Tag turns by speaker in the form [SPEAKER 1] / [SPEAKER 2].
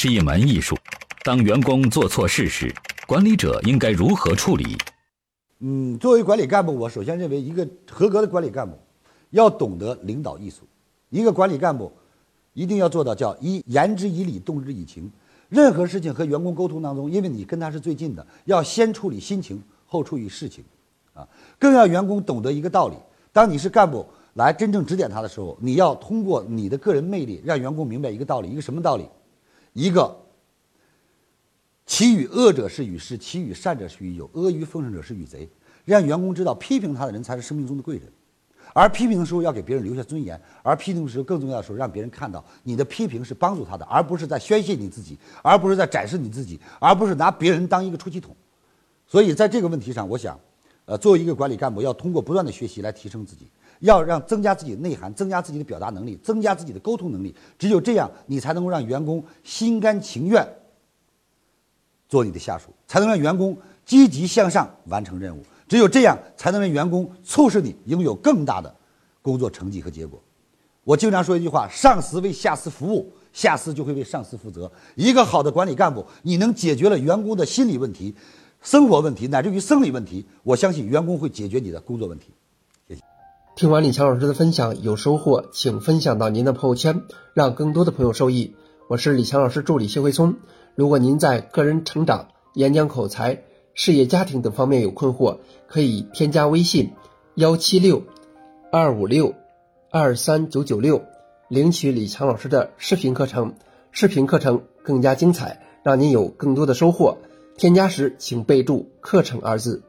[SPEAKER 1] 是一门艺术。当员工做错事时，管理者应该如何处理？
[SPEAKER 2] 嗯，作为管理干部，我首先认为，一个合格的管理干部要懂得领导艺术。一个管理干部一定要做到叫一言之以理，动之以情。任何事情和员工沟通当中，因为你跟他是最近的，要先处理心情，后处理事情，啊，更要员工懂得一个道理：当你是干部来真正指点他的时候，你要通过你的个人魅力，让员工明白一个道理，一个什么道理？一个。其与恶者是与师，其与善者是与友，阿谀奉承者是与贼。让员工知道，批评他的人才是生命中的贵人，而批评的时候要给别人留下尊严，而批评的时候更重要的时候，让别人看到你的批评是帮助他的，而不是在宣泄你自己，而不是在展示你自己，而不是拿别人当一个出气筒。所以在这个问题上，我想，呃，作为一个管理干部，要通过不断的学习来提升自己，要让增加自己的内涵，增加自己的表达能力，增加自己的沟通能力。只有这样，你才能够让员工心甘情愿。做你的下属，才能让员工积极向上完成任务。只有这样，才能让员工促使你拥有更大的工作成绩和结果。我经常说一句话：上司为下司服务，下司就会为上司负责。一个好的管理干部，你能解决了员工的心理问题、生活问题，乃至于生理问题，我相信员工会解决你的工作问题。谢谢。
[SPEAKER 3] 听完李强老师的分享，有收获，请分享到您的朋友圈，让更多的朋友受益。我是李强老师助理谢慧聪。如果您在个人成长、演讲口才、事业家庭等方面有困惑，可以添加微信幺七六二五六二三九九六，领取李强老师的视频课程。视频课程更加精彩，让您有更多的收获。添加时请备注“课程”二字。